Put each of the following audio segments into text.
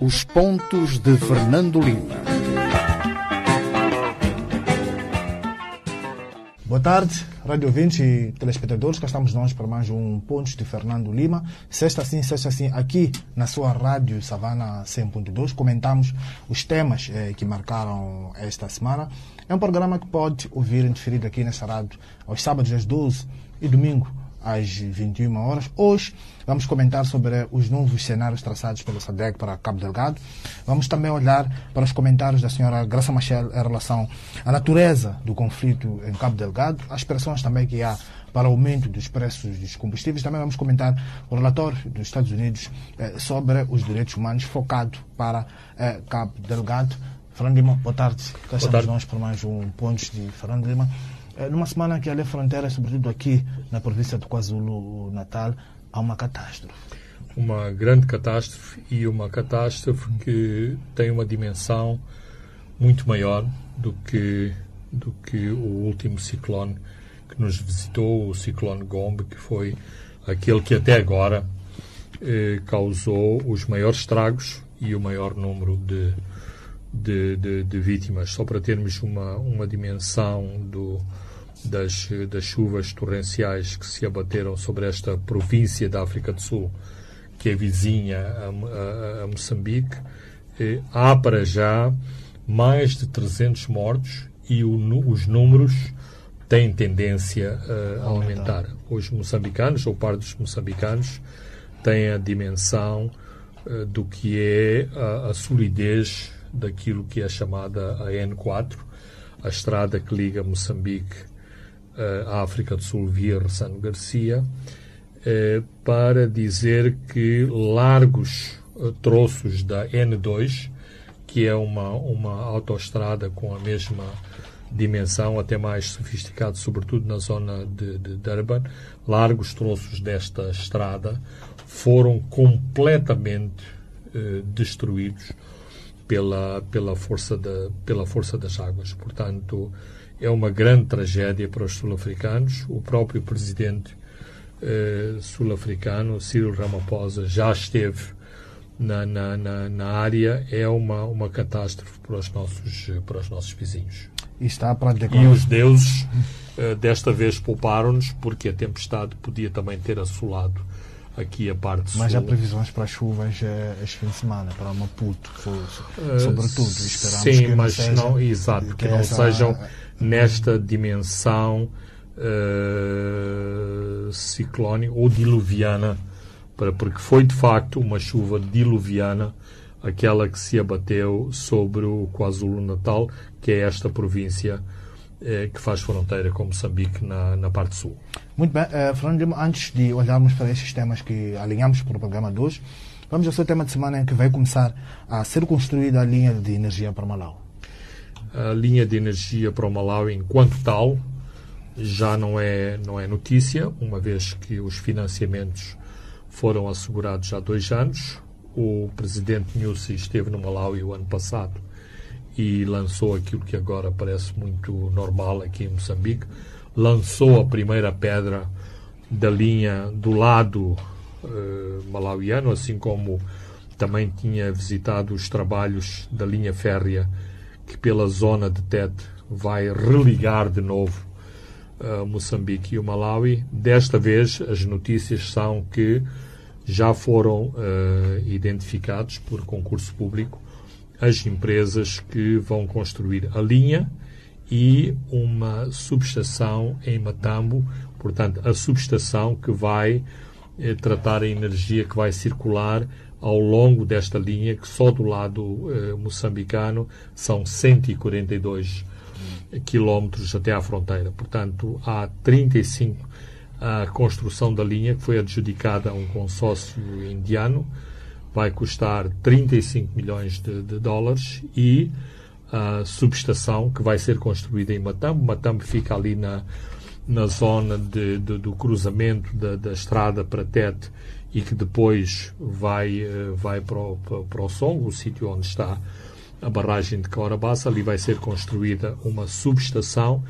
Os pontos de Fernando Lima. Boa tarde, rádio ouvintes e telespectadores. Cá estamos nós para mais um Pontos de Fernando Lima. Sexta sim, sexta sim, aqui na sua rádio Savana 100.2. Comentamos os temas eh, que marcaram esta semana. É um programa que pode ouvir indiferido aqui nesta rádio aos sábados às 12 e domingo às 21 horas. Hoje vamos comentar sobre os novos cenários traçados pelo SADEC para Cabo Delgado. Vamos também olhar para os comentários da senhora Graça Machel em relação à natureza do conflito em Cabo Delgado, as pressões também que há para o aumento dos preços dos combustíveis. Também vamos comentar o relatório dos Estados Unidos eh, sobre os direitos humanos focado para eh, Cabo Delgado. Fernando Lima, boa tarde. Cá estamos tarde. nós para mais um Pontos de Fernando Lima. Eh, Numa semana que ali fronteira, sobretudo aqui na província do KwaZulu-Natal, há uma catástrofe. Uma grande catástrofe e uma catástrofe que tem uma dimensão muito maior do que, do que o último ciclone que nos visitou, o ciclone Gombe, que foi aquele que até agora eh, causou os maiores estragos e o maior número de, de, de, de vítimas. Só para termos uma, uma dimensão do, das, das chuvas torrenciais que se abateram sobre esta província da África do Sul, que é vizinha a, a, a Moçambique, eh, há para já mais de 300 mortos e o os números têm tendência eh, a aumentar. Os moçambicanos, ou parte dos moçambicanos, têm a dimensão eh, do que é a, a solidez daquilo que é chamada a N4, a estrada que liga Moçambique à África do Sul via Ressano Garcia, eh, para dizer que largos eh, troços da N2, que é uma, uma autoestrada com a mesma dimensão, até mais sofisticado, sobretudo na zona de, de Durban, largos troços desta estrada foram completamente eh, destruídos pela, pela, força da, pela força das águas. Portanto, é uma grande tragédia para os sul-africanos. O próprio presidente eh, sul-africano, Cyril Ramaphosa, já esteve na, na, na, na área. É uma, uma catástrofe para os nossos, para os nossos vizinhos. E está para E decorar. os deuses eh, desta vez pouparam-nos, porque a tempestade podia também ter assolado aqui a parte sul. Mas há previsões para chuvas eh, este fim de semana, para Maputo, Eh, sobretudo. Esperamos Sim, que não mas seja- não, exato, que, não essa- sejam nesta dimensão eh, ciclónica ou diluviana, para, porque foi de facto uma chuva diluviana aquela que se abateu sobre o KwaZulu-Natal, que é esta província eh, que faz fronteira com Moçambique na, na parte sul. Muito bem, eh, Fernando antes de olharmos para esses temas que alinhamos para o programa de hoje, vamos ao seu tema de semana em que vai começar a ser construída a linha de energia para Malau. A linha de energia para o Malawi enquanto tal já não é, não é notícia, uma vez que os financiamentos foram assegurados há dois anos. O presidente Nyusi esteve no Malawi o ano passado e lançou aquilo que agora parece muito normal aqui em Moçambique. Lançou a primeira pedra da linha do lado eh, malauiano, assim como também tinha visitado os trabalhos da linha férrea que pela zona de Tete vai religar de novo uh, Moçambique e o Malawi. Desta vez, as notícias são que já foram uh, identificados por concurso público as empresas que vão construir a linha e uma subestação em Matambo, portanto, a subestação que vai eh, tratar a energia que vai circular ao longo desta linha, que só do lado eh, moçambicano são 142 quilómetros até à fronteira. Portanto, há 35 a construção da linha que foi adjudicada a um consórcio indiano, vai custar 35 milhões de, de dólares e a subestação que vai ser construída em Matambo. Matambo fica ali na, na zona de, de, do cruzamento da, da estrada para Tete e que depois vai, eh, vai para, o, para, o o sítio onde está a barragem de Caurabassa. Ali vai ser construída uma subestação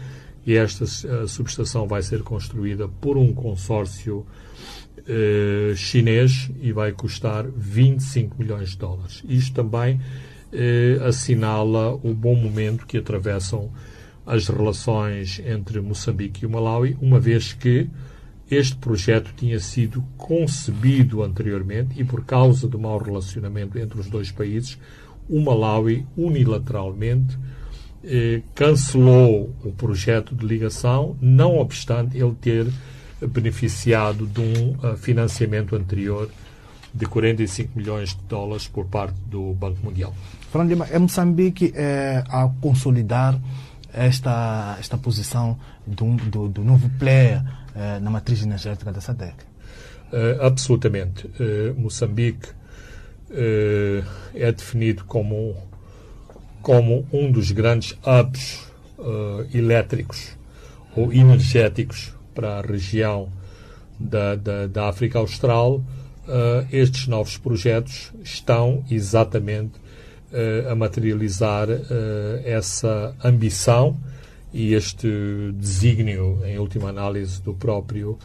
e esta eh, subestação vai ser construída por um consórcio eh, chinês e vai custar 25 milhões de dólares. Isto também eh, assinala o bom momento que atravessam as relações entre Moçambique e o Malawi, uma vez que este projeto tinha sido concebido anteriormente e, por causa do mau relacionamento entre os dois países, o Malawi unilateralmente eh, cancelou o projeto de ligação, não obstante ele ter beneficiado de um uh, financiamento anterior de 45 milhões de dólares por parte do Banco Mundial. Fernando Lima, é Moçambique é, a consolidar esta, esta posição do, do, do novo player é, na matriz energética da SADEC? Uh, absolutamente. Uh, Moçambique é definido como, como um dos grandes hubs elétricos ou energéticos para a região da, da, da África Austral. estes novos projetos estão exatamente a materializar essa ambição e este desígnio, em última análise, do próprio,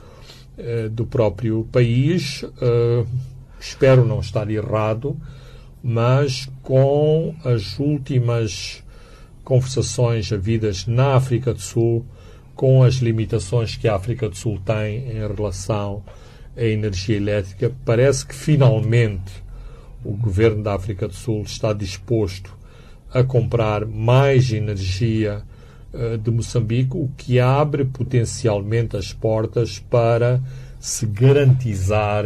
uh, do próprio país. Espero não estar errado, mas com as últimas conversações havidas na África do Sul, com as limitações que a África do Sul tem em relação à energia elétrica, parece que finalmente o governo da África do Sul está disposto a comprar mais energia eh, de Moçambique, o que abre potencialmente as portas para se garantizar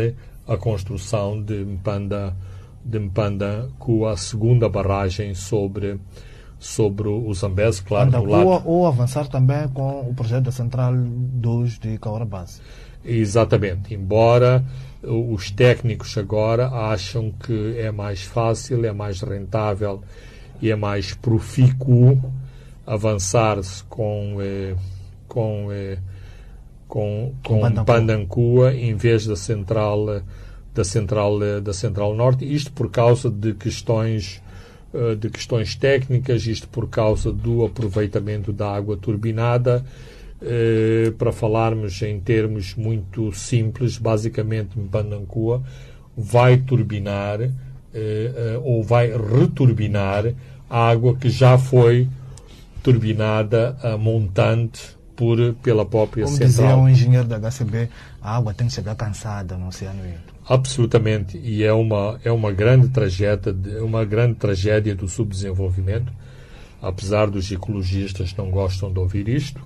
a construção de Mpanda, de Mpanda com a segunda barragem sobre, sobre o Zambeze, claro, do lado... Ou avançar também com o projeto da Central 2 de Caurabase. Exatamente, embora os técnicos agora acham que é mais fácil, é mais rentável e é mais profícuo avançar-se com, eh, com, eh, com, com Pandancua em vez da central da central da central norte. Isto por causa de questões eh, de questões técnicas isto por causa do aproveitamento da água turbinada eh, para falarmos em termos muito simples basicamente Pandancua vai turbinar eh, eh, ou vai returbinar a água que já foi turbinada a montante por, pela própria Como central. Como dizia o engenheiro da HCB, a água tem que chegar cansada no Oceano Índico. Absolutamente, e é uma, é uma grande tragédia, uma grande tragédia do subdesenvolvimento, apesar dos ecologistas não gostam de ouvir isto,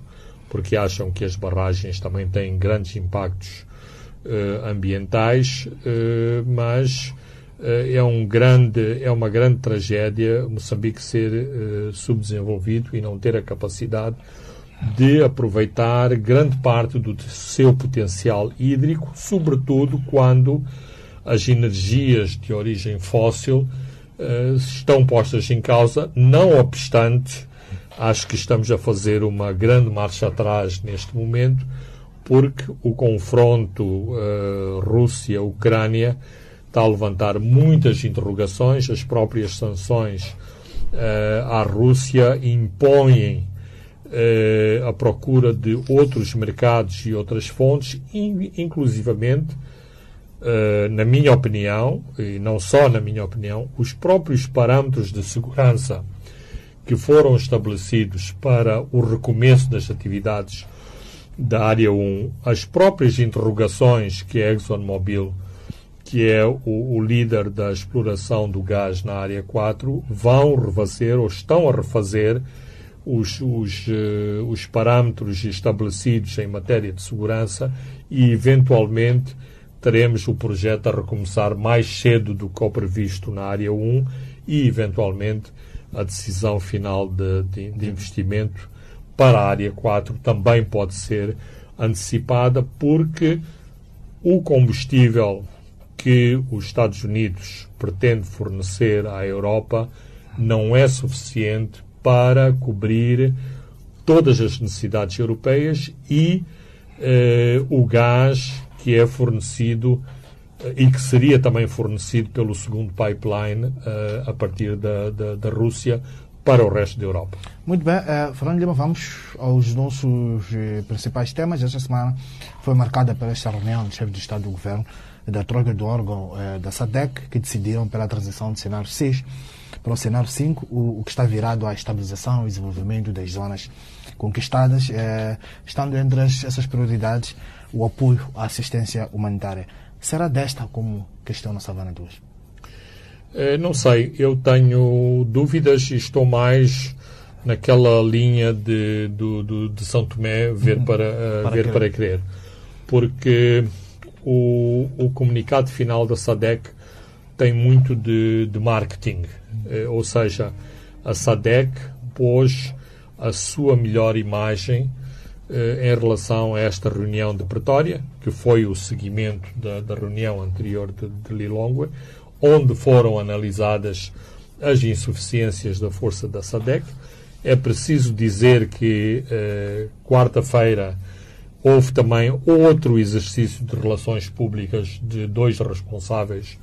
porque acham que as barragens também têm grandes impactos uh, ambientais, uh, mas eh, é, um grande, é uma grande tragédia Moçambique ser subdesenvolvido e não ter a capacidade de aproveitar grande parte do seu potencial hídrico, sobretudo quando as energias de origem fóssil uh, estão postas em causa, não obstante, acho que estamos a fazer uma grande marcha atrás neste momento, porque o confronto uh, Rússia-Ucrânia está a levantar muitas interrogações. As próprias sanções uh, à Rússia impõem uh, a procura de outros mercados e outras fontes, inclusivamente, na minha opinião, e não só na minha opinião, os próprios parâmetros de segurança que foram estabelecidos para o recomeço das atividades da Área 1, as próprias interrogações que a ExxonMobil que é o, o, líder da exploração do gás na área 4, vão refazer ou estão a refazer os, os, uh, os parâmetros estabelecidos em matéria de segurança e, eventualmente, teremos o projeto a recomeçar mais cedo do que o previsto na área 1 e, eventualmente, a decisão final de, de, de investimento para a área 4 também pode ser antecipada porque o combustível que os Estados Unidos pretende fornecer à Europa não é suficiente para cobrir todas as necessidades europeias e eh, o gás que é fornecido e que seria também fornecido pelo segundo pipeline eh, a partir da, da, da, Rússia para o resto da Europa. Muito bem, uh, Fernando Lima, vamos aos nossos uh, principais temas. Esta semana foi marcada por esta reunião do chefe de Estado do Governo da Troika do órgão uh, da SADEC, que decidiram pela transição do cenário 6 para o cenário 5, o, o, que está virado à estabilização e desenvolvimento das zonas conquistadas, estando entre as, essas prioridades o apoio à assistência humanitária. Será desta como questão na Savana 2? Eh, não sei, eu tenho dúvidas e estou mais naquela linha de, do, do, de São Tomé ver uhum. para, uh, para, ver crer. para crer. Porque o, o comunicado final da SADEC tem muito de, de marketing. Uh, ou seja, a SADEC pôs a sua melhor imagem em relação a esta reunião de Pretória, que foi o seguimento da, da reunião anterior de, de Lilongwe, onde foram analisadas as insuficiências da força da SADEC. É preciso dizer que eh, quarta-feira houve também outro exercício de relações públicas de dois responsáveis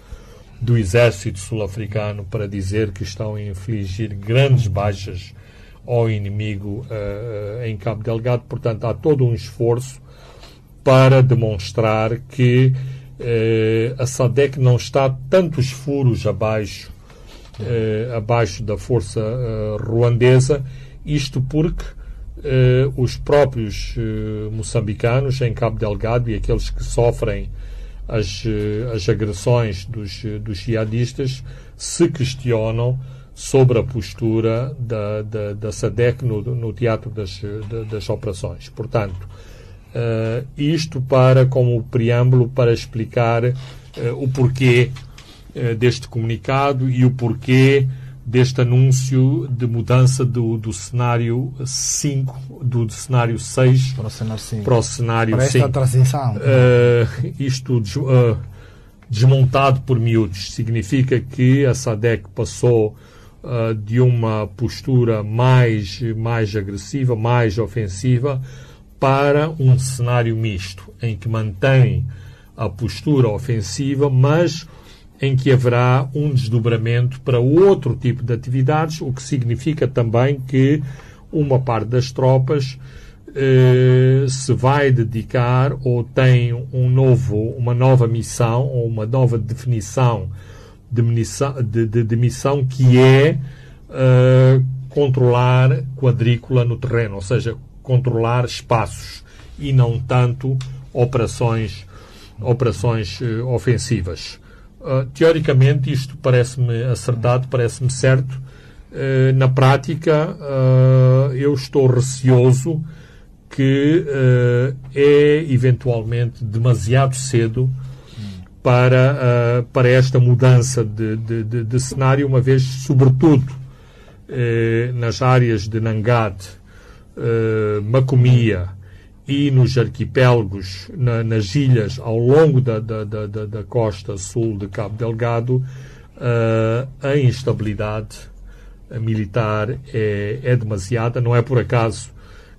do exército sul-africano para dizer que estão a infligir grandes baixas ao inimigo uh, em Cabo Delgado. Portanto, há todo um esforço para demonstrar que eh, a SADEC não está tantos furos abaixo, eh, abaixo da força ruandesa, isto porque os próprios moçambicanos em Cabo Delgado e aqueles que sofrem as, as agressões dos, dos jihadistas se questionam sobre a postura da, da, da SADEC no, no teatro das, das operações. Portanto, Uh, isto para como preâmbulo para explicar uh, o porquê uh, deste comunicado e o porquê deste anúncio de mudança do, do cenário 5, do, do, cenário 6 para o cenário 5. Para o cenário para esta 5. transição. isto desmontado por miúdos significa que a SADEC passou de uma postura mais, mais agressiva, mais ofensiva, para um cenário misto, em que mantém a postura ofensiva, mas em que haverá um desdobramento para outro tipo de atividades, o que significa também que uma parte das tropas eh, se vai dedicar ou tem um novo, uma nova missão ou uma nova definição de, missão, de, de, que é eh, controlar quadrícula no terreno, ou seja, controlar espaços e não tanto operações, operações uh, ofensivas. Uh, teoricamente, isto parece-me acertado, parece-me certo. Uh, na prática, eu estou receoso que é eventualmente demasiado cedo para, para esta mudança de, de, de, de cenário, uma vez, sobretudo, nas áreas de Nangat uh, Macomia e nos arquipélagos, na, nas ilhas ao longo da, da, da, da, costa sul de Cabo Delgado, uh, a instabilidade militar é, é demasiada. Não é por acaso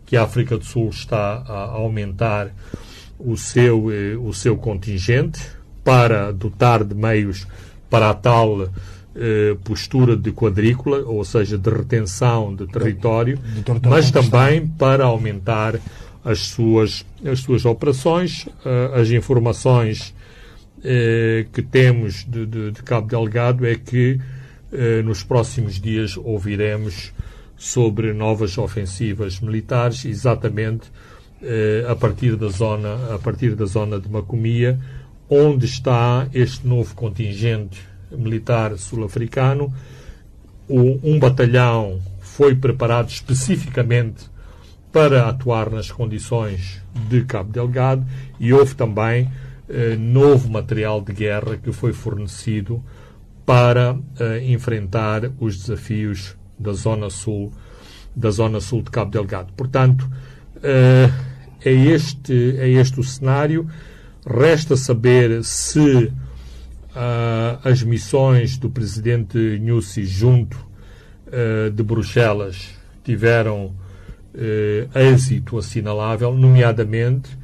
que a África do Sul está a aumentar o seu, eh, o seu contingente para dotar de meios para a tal eh, postura de quadrícula, ou seja, de retenção de território, de, mas também para aumentar as suas, as suas operações, uh, as informações uh, que temos de, de, de, Cabo Delgado é que uh, nos próximos dias ouviremos sobre novas ofensivas militares, exatamente a partir da zona, a partir da zona de Macomia, onde está este novo contingente militar sul-africano. Um batalhão foi preparado especificamente para atuar nas condições de Cabo Delgado e houve também eh, novo material de guerra que foi fornecido para eh, enfrentar os desafios da zona sul da zona sul de Cabo Delgado. Portanto, eh, é este é este o cenário. Resta saber se uh, as missões do presidente Nussi junto uh, de Bruxelas tiveram uh, êxito assinalável, nomeadamente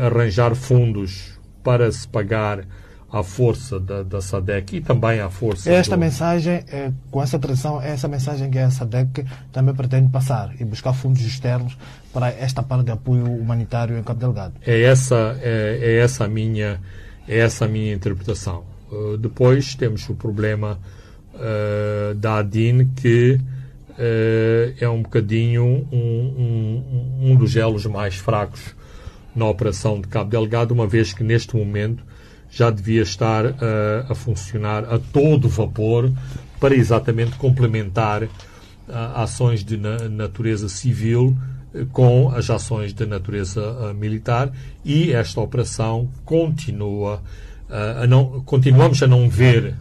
arranjar fundos para se pagar à força da, da SADEC e também à força. Esta do... mensagem, é, com essa tradição, é essa mensagem que a SADEC também pretende passar e buscar fundos externos para esta parte de apoio humanitário em Cabo Delgado. É essa, é, é essa a minha, é essa a minha interpretação. Uh, depois temos o problema uh, da ADIN que uh, é um bocadinho um, um, um dos elos mais fracos na operação de Cabo Delgado, uma vez que neste momento já devia estar uh, a funcionar a todo vapor para exatamente complementar uh, ações de na natureza civil uh, com as ações de natureza militar. E esta operação continua a não continuamos a não ver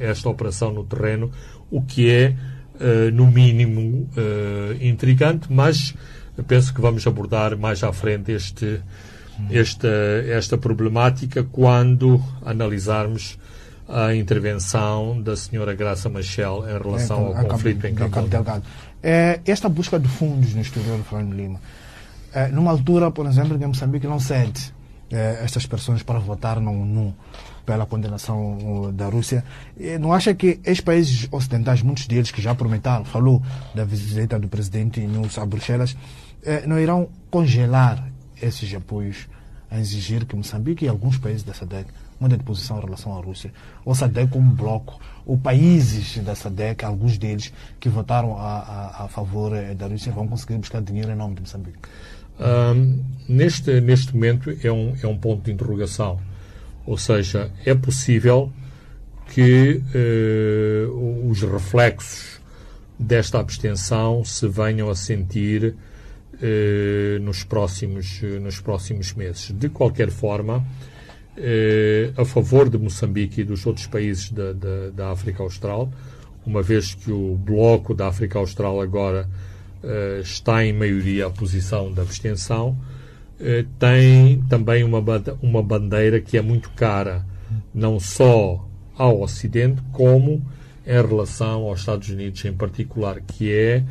esta operação no terreno o que é no mínimo intrigante mas penso que vamos abordar mais à frente este esta, esta problemática quando analisarmos a intervenção da senhora Graça Machel em relação ao conflito em Cabo Delgado. É, esta busca de fundos no exterior, Fernando Lima, é, numa altura, por exemplo, que Moçambique não cede é, estas pessoas para votar no ONU pela condenação da Rússia. Não acha que estes países ocidentais, muitos deles que já prometeram, falou da visita do presidente Nunes a Bruxelas, é, não irão congelar esses apoios a exigir que Moçambique e alguns países da SADC mudem de posição em relação à Rússia. Ou SADC como bloco, ou países da SADC, alguns deles que votaram a, a, a favor eh, da Rússia, vão conseguir buscar dinheiro em nome de Moçambique. Um, neste, neste momento é um, é um ponto de interrogação. Ou seja, é possível que uh, os reflexos desta abstenção se venham a sentir nos, próximos, eh, nos próximos meses. De qualquer forma, eh, a favor de Moçambique e dos outros países da, da, da, África Austral, uma vez que o bloco da África Austral agora está em maioria a posição da abstenção, tem também uma, uma bandeira que é muito cara, não só ao Ocidente, como em relação aos Estados Unidos em particular, que é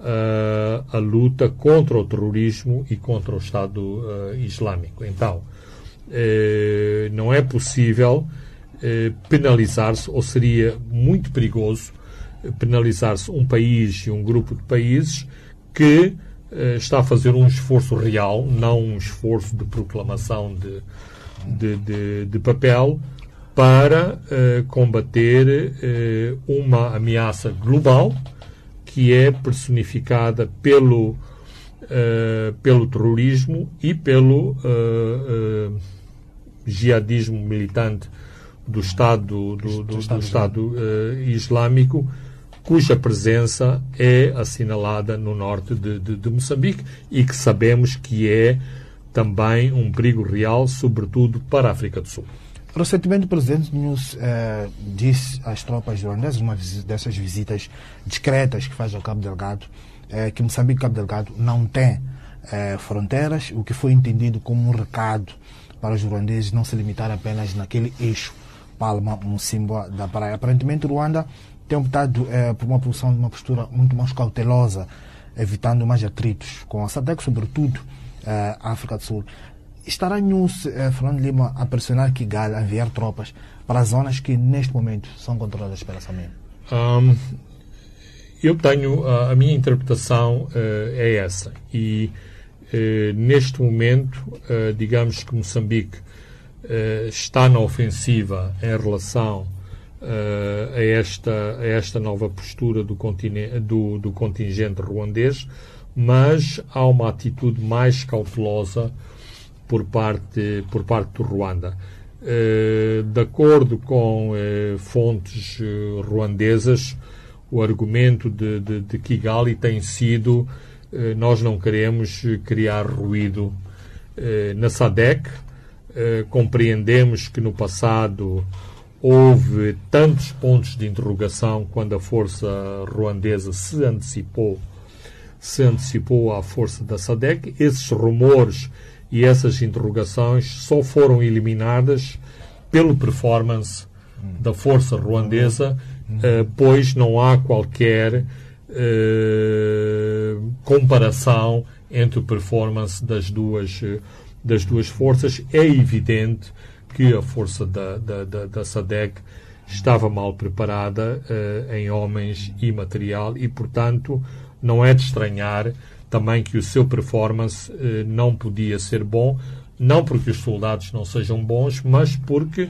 uh, a luta contra o terrorismo e contra o Estado uh, Islâmico. Então, uh, não é possível penalizar-se, ou seria muito perigoso penalizar-se um país e um grupo de países que está a fazer um esforço real, não um esforço de proclamação de, de, de, de papel, para combater uma ameaça global que é personificada pelo, uh, pelo terrorismo e pelo uh, jihadismo militante do Estado, do, do, do Estado Islâmico, cuja presença é assinalada no norte de, de, de Moçambique e que sabemos que é também um perigo real, sobretudo para a África do Sul. Recentemente, o presidente nos eh, disse às tropas ruandesas, numa dessas visitas discretas que faz ao Cabo Delgado, eh, que Moçambique e Cabo Delgado não tem eh, fronteiras, o que foi entendido como um recado para os ruandeses não se limitar apenas naquele eixo Palma-Mocimboa da praia. Aparentemente, Ruanda tem optado por uma posição de uma postura muito mais cautelosa, evitando mais atritos com a SADEC, sobretudo a África do Sul estará News, eh, Fernando Lima, a pressionar Kigali a enviar tropas para as zonas que neste momento são controladas pela SAMIM? Um, eu tenho, a, a minha interpretação uh, é essa. E uh, neste momento, uh, digamos que Moçambique está na ofensiva em relação a, esta, a esta nova postura do, do, do contingente ruandês, mas há uma atitude mais cautelosa por parte, por parte do Ruanda. Eh, de acordo com eh, fontes eh, ruandesas, o argumento de, de, de, Kigali tem sido nós não queremos criar ruído na SADEC. Compreendemos que no passado houve tantos pontos de interrogação quando a força ruandesa se antecipou se antecipou à força da SADEC. Esses rumores e essas interrogações só foram eliminadas pelo performance da força ruandesa, uh, pois não há qualquer uh, comparação entre o performance das duas, das duas forças. É evidente que a força da, da, da, da SADEC estava mal preparada uh, em homens e material e, portanto, não é de estranhar também que o seu performance uh, não podia ser bom, não porque os soldados não sejam bons, mas porque,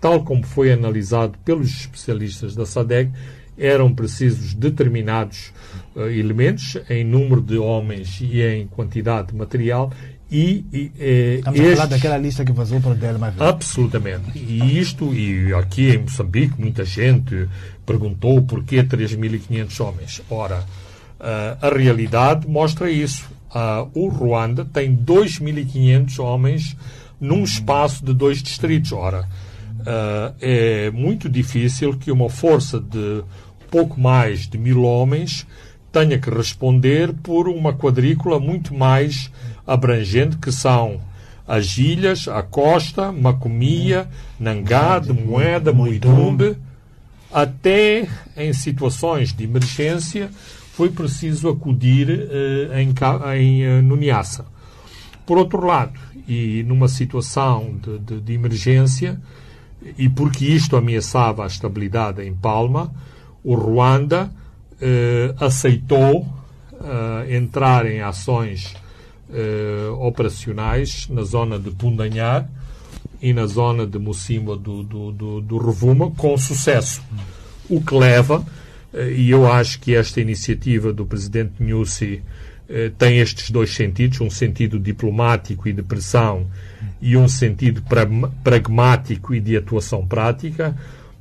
tal como foi analisado pelos especialistas da SADEC, eram precisos determinados uh, elementos em número de homens e em quantidade de material e, e eh, Estamos estes... a falar daquela lista que vazou para o Delma Absolutamente. E isto, e aqui em Moçambique, muita gente perguntou porquê 3.500 homens. Ora, a realidade mostra isso. Uh, o Ruanda tem 2.500 homens num espaço de dois distritos. Ora, uh, é muito difícil que uma força de pouco mais de mil homens tenha que responder por uma quadrícula muito mais abrangente, que são as ilhas, a costa, Macomia, Nangade, Moeda, Muidumbe, até em situações de emergência foi preciso acudir uh, em, em uh. Por outro lado, e numa situação de, de, de, emergência, e porque isto ameaçava a estabilidade em Palma, o Ruanda uh, aceitou entrar em ações operacionais na zona de Pundanhar e na zona de Mocimba do, do, do, do Revuma com sucesso. O que leva e eu acho que esta iniciativa do presidente Nussi eh, tem estes dois sentidos, um sentido diplomático e de pressão e um sentido pragmático e de atuação prática,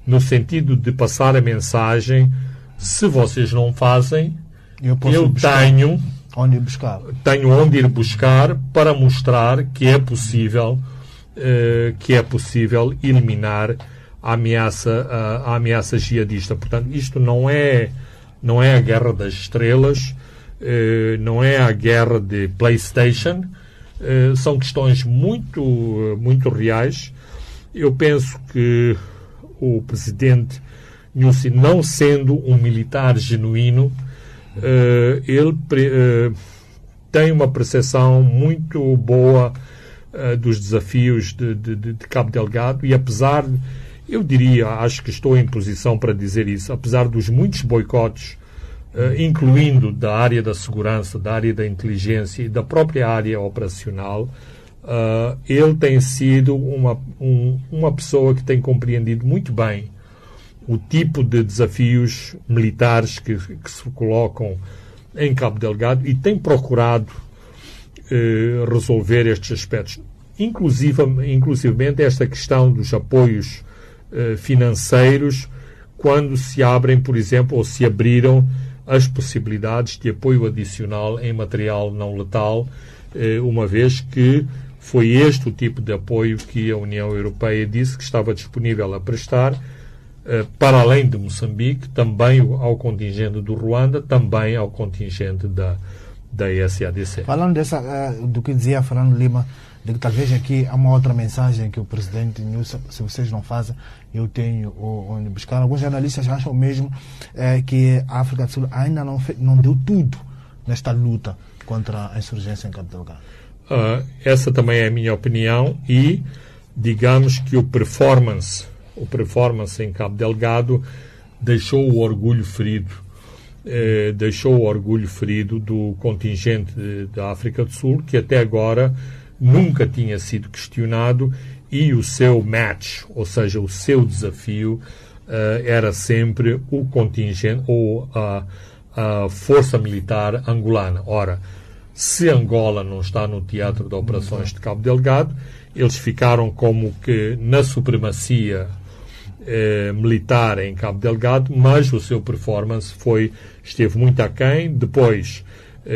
no sentido de passar a mensagem, se vocês não fazem, eu, eu tenho onde ir buscar. tenho onde ir buscar para mostrar que é possível eh, que é possível eliminar a ameaça, a, a ameaça jihadista. Portanto, isto não é, não é a guerra das estrelas, eh, não é a guerra de PlayStation, eh, são questões muito, muito reais. Eu penso que o presidente Nussi, não sendo um militar genuíno, eh, ele tem uma percepção muito boa dos desafios de, de, de, Cabo Delgado e apesar de eu diria, acho que estou em posição para dizer isso, apesar dos muitos boicotes, uh, incluindo da área da segurança, da área da inteligência e da própria área operacional, uh, ele tem sido uma, um, uma pessoa que tem compreendido muito bem o tipo de desafios militares que, que se colocam em Cabo Delgado e tem procurado uh, resolver estes aspectos. Inclusive, inclusivamente esta questão dos apoios eh, financeiros quando se abrem, por exemplo, ou se abriram as possibilidades de apoio adicional em material não letal, eh, uma vez que foi este o tipo de apoio que a União Europeia disse que estava disponível a prestar, eh, para além de Moçambique, também ao contingente do Ruanda, também ao contingente da, da SADC. Falando dessa, do que dizia Fernando Lima, de que talvez aqui há uma outra mensagem que o presidente Nilson, se vocês não fazem, eu tenho onde buscar. Alguns analistas acham mesmo é, que a África do Sul ainda não, fez, não deu tudo nesta luta contra a insurgência em Cabo Delgado. Uh, essa também é a minha opinião e digamos que o performance, o performance em Cabo Delgado deixou o orgulho ferido, eh, deixou o orgulho ferido do contingente da África do Sul que até agora nunca tinha sido questionado e o seu match, ou seja, o seu desafio, uh, era sempre o contingente ou a, a força militar angolana. Ora, se Angola não está no teatro de operações de Cabo Delgado, eles ficaram como que na supremacia eh, militar em Cabo Delgado, mas o seu performance foi esteve muito aquém. Depois,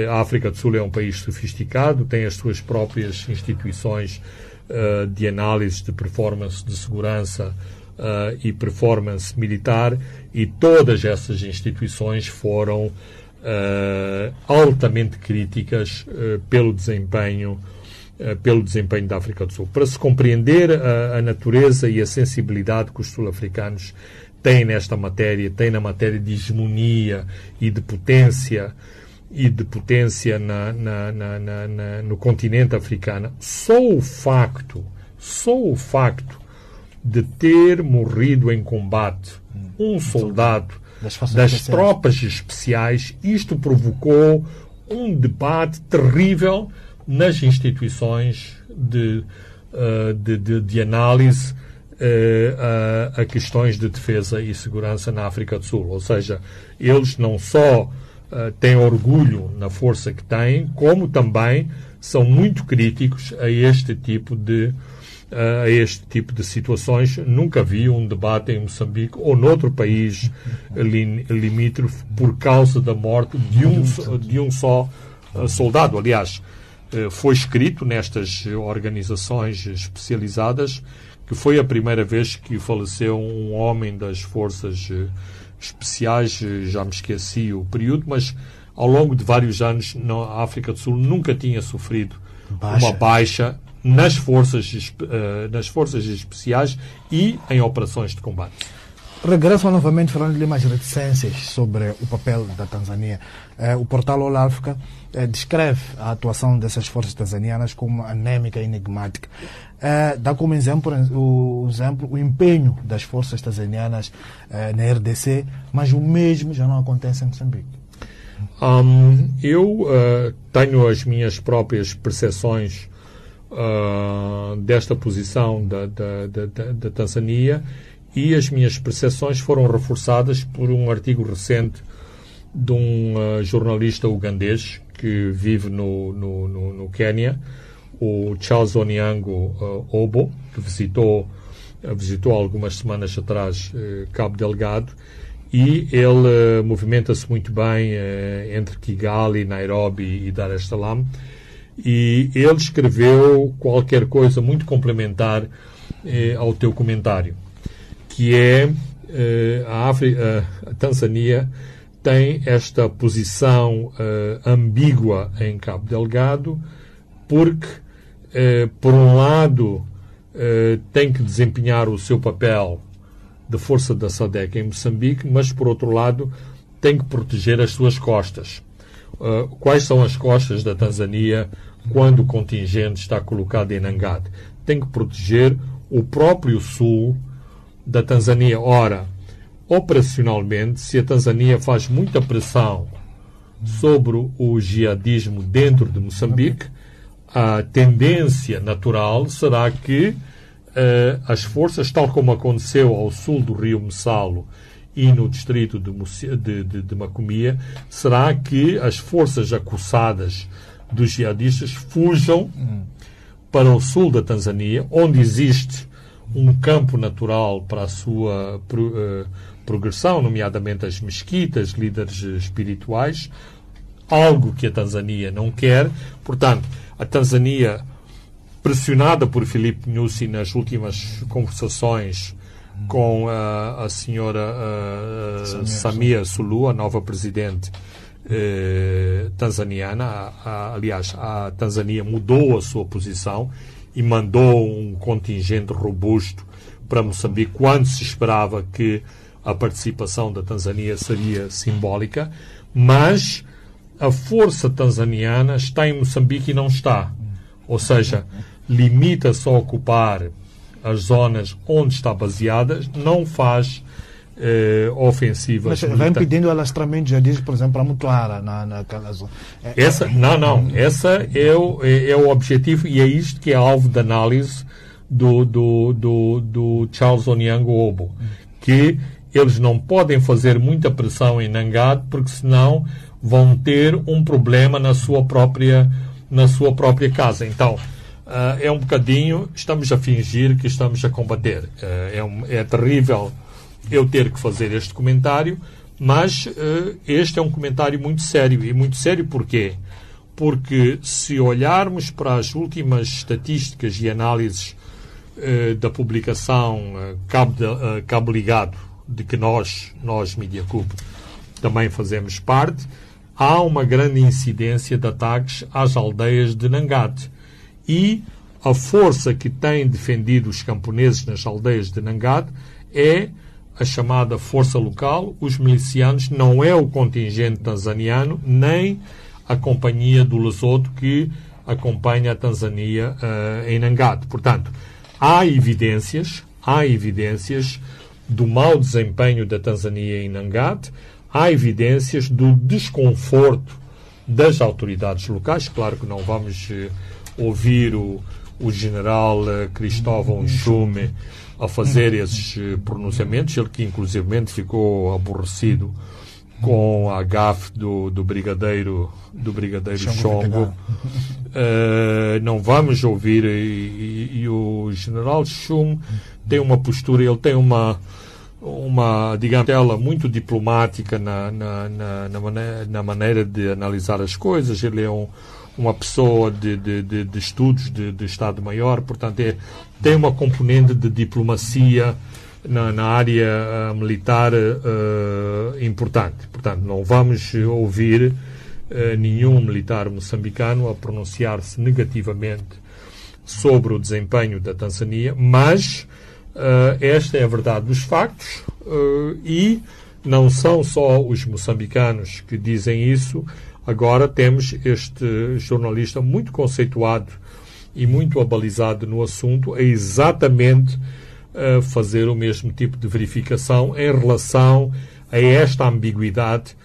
a África do Sul é um país sofisticado, tem as suas próprias instituições uh, de análise de performance de segurança uh, e performance militar, e todas essas instituições foram altamente críticas pelo desempenho pelo desempenho da África do Sul. Para se compreender a, a natureza e a sensibilidade que os sul-africanos têm nesta matéria, têm na matéria de hegemonia e de potência e de potência na, na, na, no continente africano, só o facto, só o facto de ter morrido em combate um soldado Das das especiais. tropas especiais, isto provocou um debate terrível nas instituições de, eh, de, de, de análise eh, a, a questões de defesa e segurança na África do Sul. Ou seja, eles não só eh, têm orgulho na força que têm, como também são muito críticos a este tipo de eh, a este tipo de situações. Nunca vi um debate em Moçambique ou noutro país lim- limítrofe por causa da morte de um, de um só eh, soldado. Aliás, foi escrito nestas organizações especializadas que foi a primeira vez que faleceu um homem das forças especiais, eh, já me esqueci o período, mas ao longo de vários anos na África do Sul nunca tinha sofrido Baixa. uma baixa nas forças, eh, nas forças especiais e em operações de combate. Regresso novamente falando de mais reticências sobre o papel da Tanzânia. Eh, o portal All África eh, descreve a atuação dessas forças tanzanianas como anêmica e enigmática. Eh, dá como exemplo o, exemplo o empenho das forças tanzanianas na RDC, mas o mesmo já não acontece em Moçambique. Hum, eu uh, tenho as minhas próprias percepções desta posição da, da, da- da Tanzânia e as minhas percepções foram reforçadas por um artigo recente de um uh, jornalista ugandês que vive no, no, no, no Quênia, o Charles Onyango uh, Obo, que visitou, uh, visitou algumas semanas atrás uh, Cabo Delgado e ele movimenta-se muito bem entre Kigali, Nairobi e Dar es Salaam e ele escreveu qualquer coisa muito complementar eh, ao teu comentário, que é eh, a, África, a Tanzânia tem esta posição eh, ambígua em Cabo Delgado, porque, eh, por um lado, eh, tem que desempenhar o seu papel de força da SADEC em Moçambique, mas, por outro lado, tem que proteger as suas costas. Uh, quais são as costas da Tanzânia quando o contingente está colocado em Nangad? Tem que proteger o próprio sul da Tanzânia. Ora, operacionalmente, se a Tanzânia faz muita pressão sobre o jihadismo dentro de Moçambique, a tendência natural será que eh, as forças, tal como aconteceu ao sul do rio Messalo e no distrito de, de, de, de Macomia, será que as forças acossadas dos jihadistas fujam para o sul da Tanzânia, onde existe um campo natural para a sua eh, progressão, nomeadamente as mesquitas, líderes espirituais, algo que a Tanzânia não quer. Portanto, a Tanzânia, pressionada por Filipe Nyusi nas últimas conversações com a, a senhora Samia Suluhu, a nova presidente eh, tanzaniana, a- a- aliás, a Tanzânia mudou a sua posição e mandou um contingente robusto para Moçambique quando se esperava que a participação da Tanzânia seria simbólica, mas a força tanzaniana está em Moçambique e não está. Ou seja, limita-se a ocupar as zonas onde está baseada, não faz eh, ofensivas. Mas vai impedindo o alastramento, já diz, por exemplo, para Mutuara, na, naquela zona. É, Essa, não, não. Essa é o, é, é o objetivo e é isto que é alvo de análise do, do, do, do Charles Onyango Obo. Que eles não podem fazer muita pressão em Nangad porque senão vão ter um problema na sua própria, na sua própria casa. Então, ah, é um bocadinho, estamos a fingir que estamos a combater. Ah, é, um- é terrível eu ter que fazer este comentário, mas eh, este é um comentário muito sério. E muito sério porquê? Porque se olharmos para as últimas estatísticas e análises da publicação Cabo, Cabo Ligado, de que nós, nós, Media Club, também fazemos parte, há uma grande incidência de ataques às aldeias de Nangate. E a força que tem defendido os camponeses nas aldeias de Nangate é a chamada força local, os milicianos, não é o contingente tanzaniano, nem a companhia do Lesoto que acompanha a Tanzânia eh, em Nangate. Portanto, há evidências, há evidências do mau desempenho da Tanzânia em Nangat, há evidências do desconforto das autoridades locais. Claro que não vamos eh, ouvir o, o general eh, Cristóvão Chume a fazer esses eh, pronunciamentos, ele que inclusivamente ficou aborrecido com a gafe do, do brigadeiro do brigadeiro Chongo. Uh, não vamos ouvir e, e, e, o general Chum tem uma postura, ele tem uma uma, digamos, ela muito diplomática na, na, na, na, maneira, na maneira de analisar as coisas. Ele é um, uma pessoa de, de, de, de estudos de, de Estado-Maior, portanto, é, tem uma componente de diplomacia na, na área uh, militar uh, importante. Portanto, não vamos ouvir uh, nenhum militar moçambicano a pronunciar-se negativamente sobre o desempenho da Tanzânia, mas Uh, esta é a verdade dos factos e não são só os moçambicanos que dizem isso. Agora temos este jornalista muito conceituado e muito abalizado no assunto a exatamente uh, fazer o mesmo tipo de verificação em relação a esta ambiguidade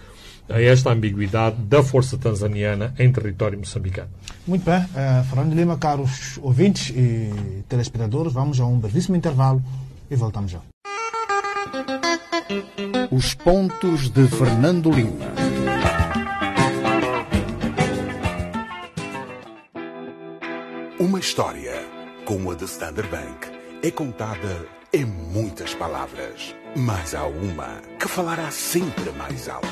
a esta ambiguidade da força tanzaniana em território moçambicano. Muito bem. Uh, Fernando Lima, caros ouvintes e telespectadores, vamos a um brevíssimo intervalo e voltamos já. Os pontos de Fernando Lima. Uma história como a de Standard Bank é contada em muitas palavras, mas há uma que falará sempre mais alto.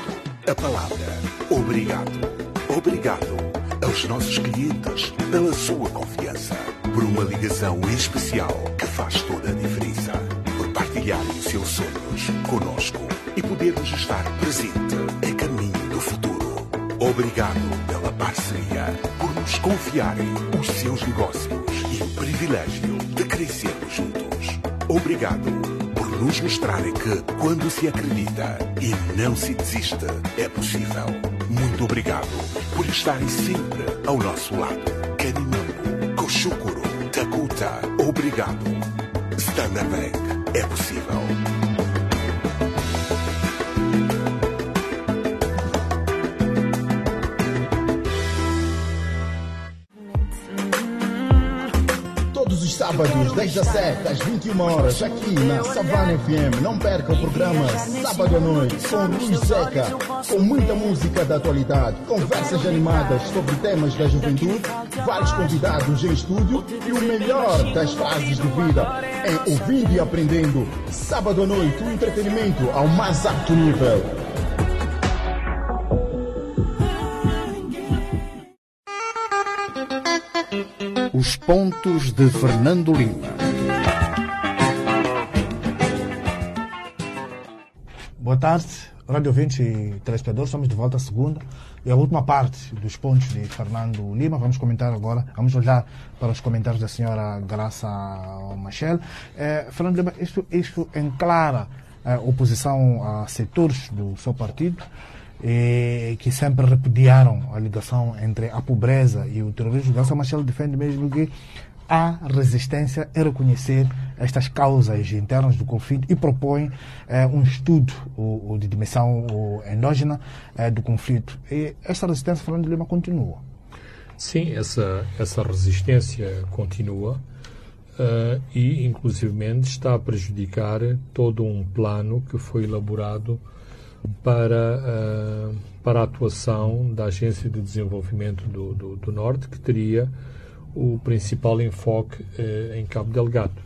A palavra obrigado. Obrigado aos nossos clientes pela sua confiança, por uma ligação especial que faz toda a diferença, por partilharem os seus sonhos conosco e podermos estar presente a caminho do futuro. Obrigado pela parceria, por nos confiarem os seus negócios e o privilégio de crescermos juntos. Obrigado nos mostrarem que, quando se acredita e não se desiste, é possível. Muito obrigado por estarem sempre ao nosso lado. Canimambo, Koshukuro, Takuta, obrigado. Standard Bank, é possível. Sábados, 10 às 7, às 21 horas, aqui na Savana FM. Não perca o programa Sábado à Noite com Rui Seca, com muita música da atualidade, conversas animadas sobre temas da juventude, vários convidados em estúdio e o melhor das frases de vida em ouvindo e aprendendo. Sábado à noite, um entretenimento ao mais alto nível. Pontos de Fernando Lima. Boa tarde, rádio ouvintes e telespectadores. Estamos de volta à segunda e a última parte dos pontos de Fernando Lima. Vamos comentar agora, vamos olhar para os comentários da senhora Graça Machel. Eh, Fernando Lima, isto, isto enclara a oposição a setores do seu partido eh, que sempre repudiaram a ligação entre a pobreza e o terrorismo. Garça Machel defende mesmo que há resistência em reconhecer estas causas internas do conflito e propõe eh, um estudo o, o de dimensão o endógena eh, do conflito. E esta resistência, falando de Lima, continua. Sim, essa, essa resistência continua uh, e, inclusivamente, está a prejudicar todo um plano que foi elaborado para, uh, para a atuação da Agência de Desenvolvimento do, do, do Norte, que teria o principal enfoque uh, em Cabo Delgado.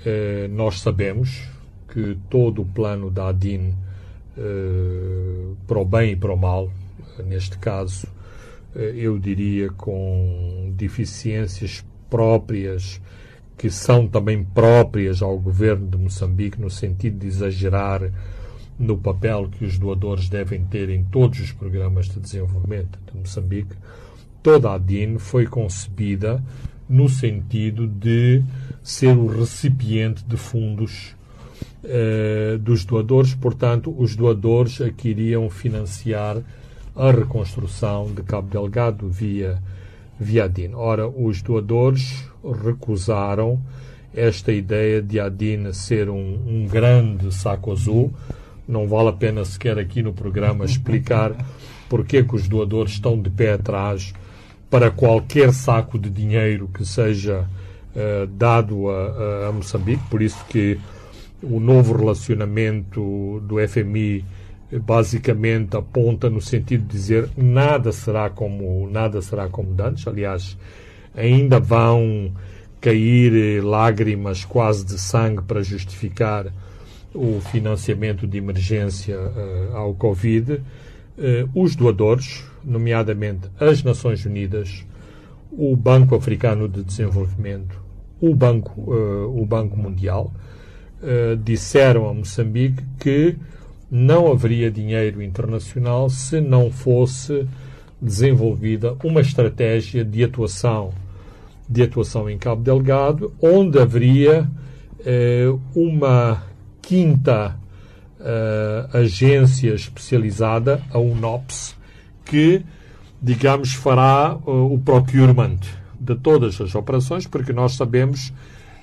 Uh, nós sabemos que todo o plano da ADIN, para o bem e para o mal, neste caso, eu diria com deficiências próprias, que são também próprias ao governo de Moçambique, no sentido de exagerar no papel que os doadores devem ter em todos os programas de desenvolvimento de Moçambique, toda a DIN foi concebida no sentido de ser o recipiente de fundos eh, dos doadores, portanto, os doadores a que iriam financiar a reconstrução de Cabo Delgado via, via DIN. Ora, os doadores recusaram esta ideia de Adine ser um, um grande saco azul. Não vale a pena sequer aqui no programa explicar porque que os doadores estão de pé atrás para qualquer saco de dinheiro que seja uh, dado a, a, Moçambique. Por isso que o novo relacionamento do FMI basicamente aponta no sentido de dizer nada será como nada será como antes. Aliás, ainda vão cair lágrimas quase de sangue para justificar o financiamento de emergência uh, ao Covid. Uh, os doadores, nomeadamente as Nações Unidas, o Banco Africano de Desenvolvimento, o Banco, uh, o Banco Mundial, disseram a Moçambique que não haveria dinheiro internacional se não fosse desenvolvida uma estratégia de atuação de atuação em Cabo Delgado, onde haveria uma quinta eh, agência especializada, a UNOPS, que, digamos, fará uh, o procurement de todas as operações, porque nós sabemos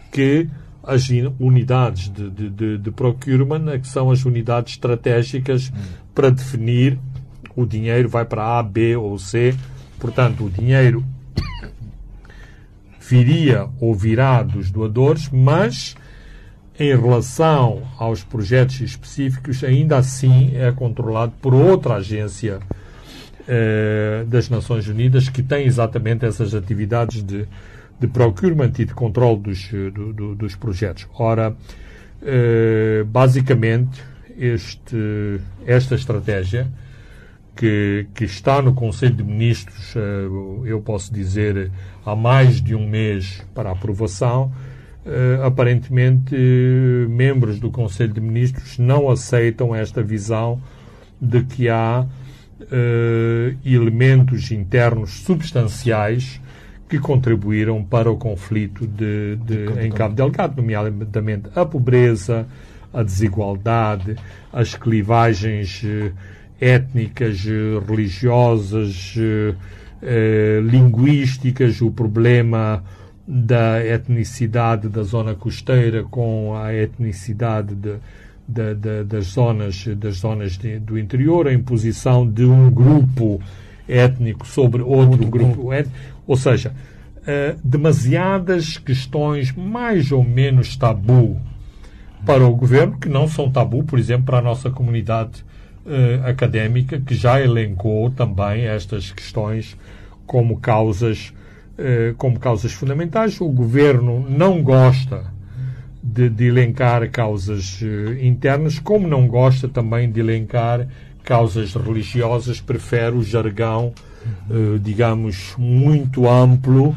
que as unidades de, de, de, de procurement é que são as unidades estratégicas para definir o dinheiro vai para A, B ou C. Portanto, o dinheiro viria ou virá dos doadores, mas em relação aos projetos específicos, ainda assim é controlado por outra agência eh, das Nações Unidas que tem exatamente essas atividades de de procurement e de controle dos, eh, do, do, dos projetos. Ora, eh, basicamente, este, esta estratégia que, que, está no Conselho de Ministros, eh, eu posso dizer, há mais de um mês para aprovação, aparentemente membros do Conselho de Ministros não aceitam esta visão de que há elementos internos substanciais que contribuíram para o conflito de, de, em Cabo Delgado, nomeadamente a pobreza, a desigualdade, as clivagens eh, étnicas, eh, religiosas, eh, linguísticas, o problema da etnicidade da zona costeira com a etnicidade de, de, de, das zonas, das zonas do interior, a imposição de um grupo étnico sobre outro, grupo étnico. Ou seja, uh, demasiadas questões mais ou menos tabu para o governo, que não são tabu, por exemplo, para a nossa comunidade uh, académica, que já elencou também estas questões como causas, como causas fundamentais. O governo não gosta de, de elencar causas internas, como não gosta também de elencar causas religiosas, prefere o jargão eh, digamos, muito amplo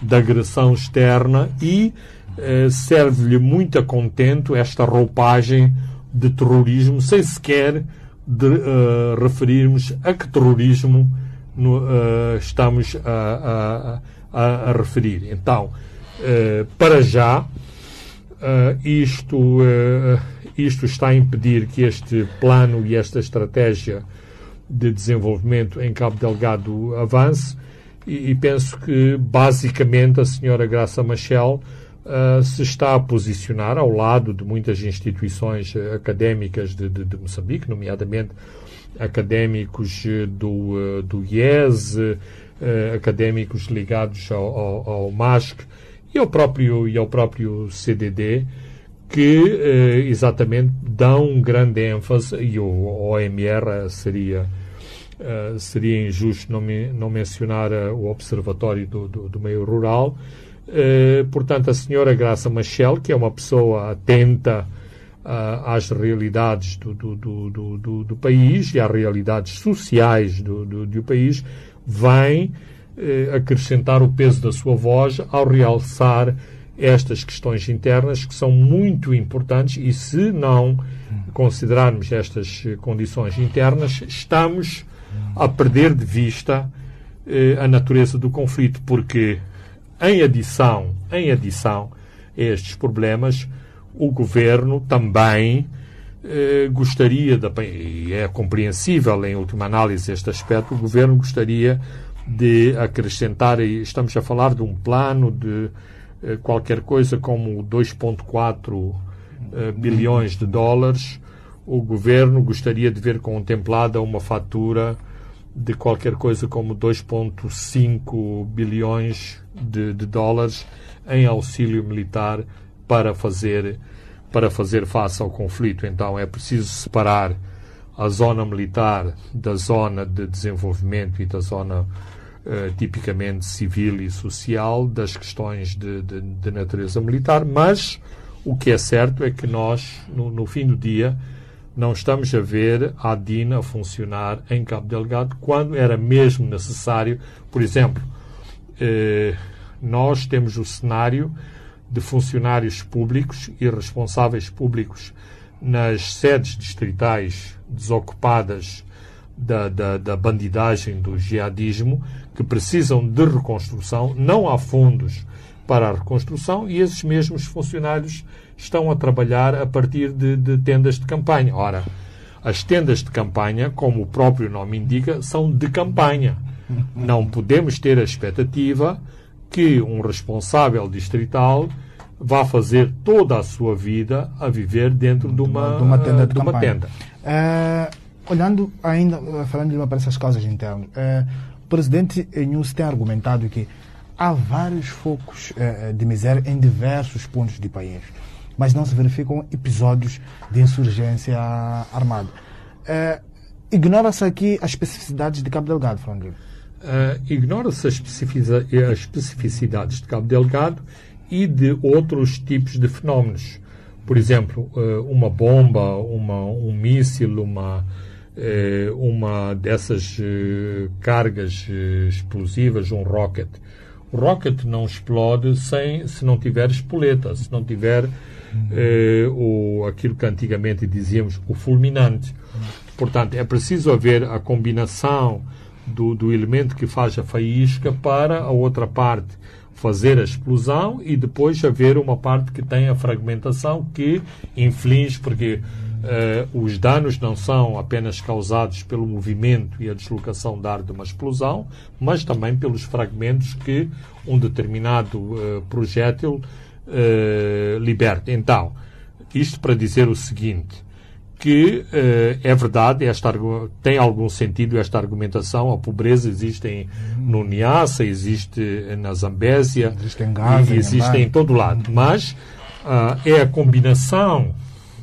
da agressão externa e eh, serve-lhe muito a contento esta roupagem de terrorismo, sem sequer de, uh, referirmos a que terrorismo no, uh, estamos a, a, a, referir. Então, uh, para já, isto, isto está a impedir que este plano e esta estratégia de desenvolvimento em Cabo Delgado avance e, e penso que basicamente a senhora Graça Machel uh, se está a posicionar ao lado de muitas instituições académicas de, de, de, Moçambique, nomeadamente académicos do, do IES, académicos ligados ao, ao, ao MASC e ao próprio, e ao próprio CDD, que exatamente dão um grande ênfase, e o OMR seria Uh, seria injusto não, me, não mencionar uh, o Observatório do, do, do Meio Rural. Uh, portanto, a senhora Graça Machel, que é uma pessoa atenta às realidades do, do, do, do, país e às realidades sociais do, do, país, vem acrescentar o peso da sua voz ao realçar estas questões internas que são muito importantes e se não considerarmos estas condições internas, estamos a perder de vista eh, a natureza do conflito, porque em adição, em adição a estes problemas, o governo também eh, gostaria, de, e é compreensível em última análise este aspecto, o governo gostaria de acrescentar, e estamos a falar de um plano de eh, qualquer coisa como 2,4 eh, bilhões de dólares, o governo gostaria de ver contemplada uma fatura de qualquer coisa como 2,5 bilhões de, de, dólares em auxílio militar para fazer, para fazer face ao conflito. Então é preciso separar a zona militar da zona de desenvolvimento e da zona uh, tipicamente civil e social das questões de, de, de, natureza militar, mas o que é certo é que nós, no, no fim do dia, não estamos a ver a DINA funcionar em Cabo Delgado quando era mesmo necessário. Por exemplo, eh, nós temos o cenário de funcionários públicos e responsáveis públicos nas sedes distritais desocupadas da, da, da bandidagem, do jihadismo, que precisam de reconstrução, não há fundos para a reconstrução e esses mesmos funcionários estão a trabalhar a partir de, de tendas de campanha. Ora, as tendas de campanha, como o próprio nome indica, são de campanha. Não podemos ter a expectativa que um responsável distrital vá fazer toda a sua vida a viver dentro de uma, de uma tenda. De de uma tenda. Uh, olhando ainda, falando de uma para essas causas internas, uh, o presidente News tem argumentado que há vários focos de miséria em diversos pontos do país mas não se verificam episódios de insurgência armada. Ignora-se aqui as especificidades de Cabo Delgado, Fernando. Uh, Ignora-se as, as especificidades de Cabo Delgado e de outros tipos de fenómenos. Por exemplo, uh, uma bomba, uma, um míssil, uma, uh, uma dessas cargas explosivas, um rocket. O rocket não explode sem, se não tiver espoleta, se não tiver eh, o, aquilo que antigamente dizíamos, o fulminante. Portanto, é preciso haver a combinação do, do elemento que faz a faísca para a outra parte fazer a explosão e depois haver uma parte que tem a fragmentação que inflige, porque uh, os danos não são apenas causados pelo movimento e a deslocação de ar de uma explosão, mas também pelos fragmentos que um determinado uh, projétil uh, liberta. Então, isto para dizer o seguinte, que uh, é verdade, esta, tem algum sentido esta argumentação, a pobreza existe em, no Niassa, existe na Zambésia, existe em, Gaza, e existe em, em todo lado, mas uh, é a combinação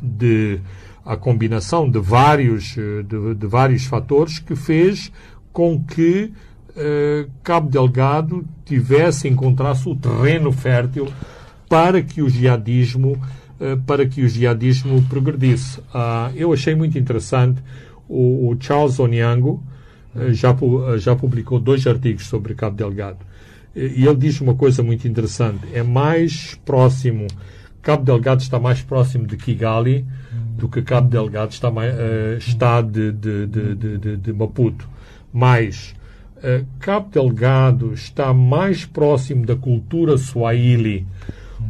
de a combinação de vários de, de vários fatores que fez com que Cabo Delgado tivesse encontrasse o terreno fértil para que o jihadismo eh, para que o jihadismo progredisse. Uh, eu achei muito interessante o, Charles Onyango uh, já, já publicou dois artigos sobre Cabo Delgado e ele diz uma coisa muito interessante. É mais próximo, Cabo Delgado está mais próximo de Kigali do que Cabo Delgado está, mais, está de, de, de, de Maputo. Mas Cabo Delgado está mais próximo da cultura Swahili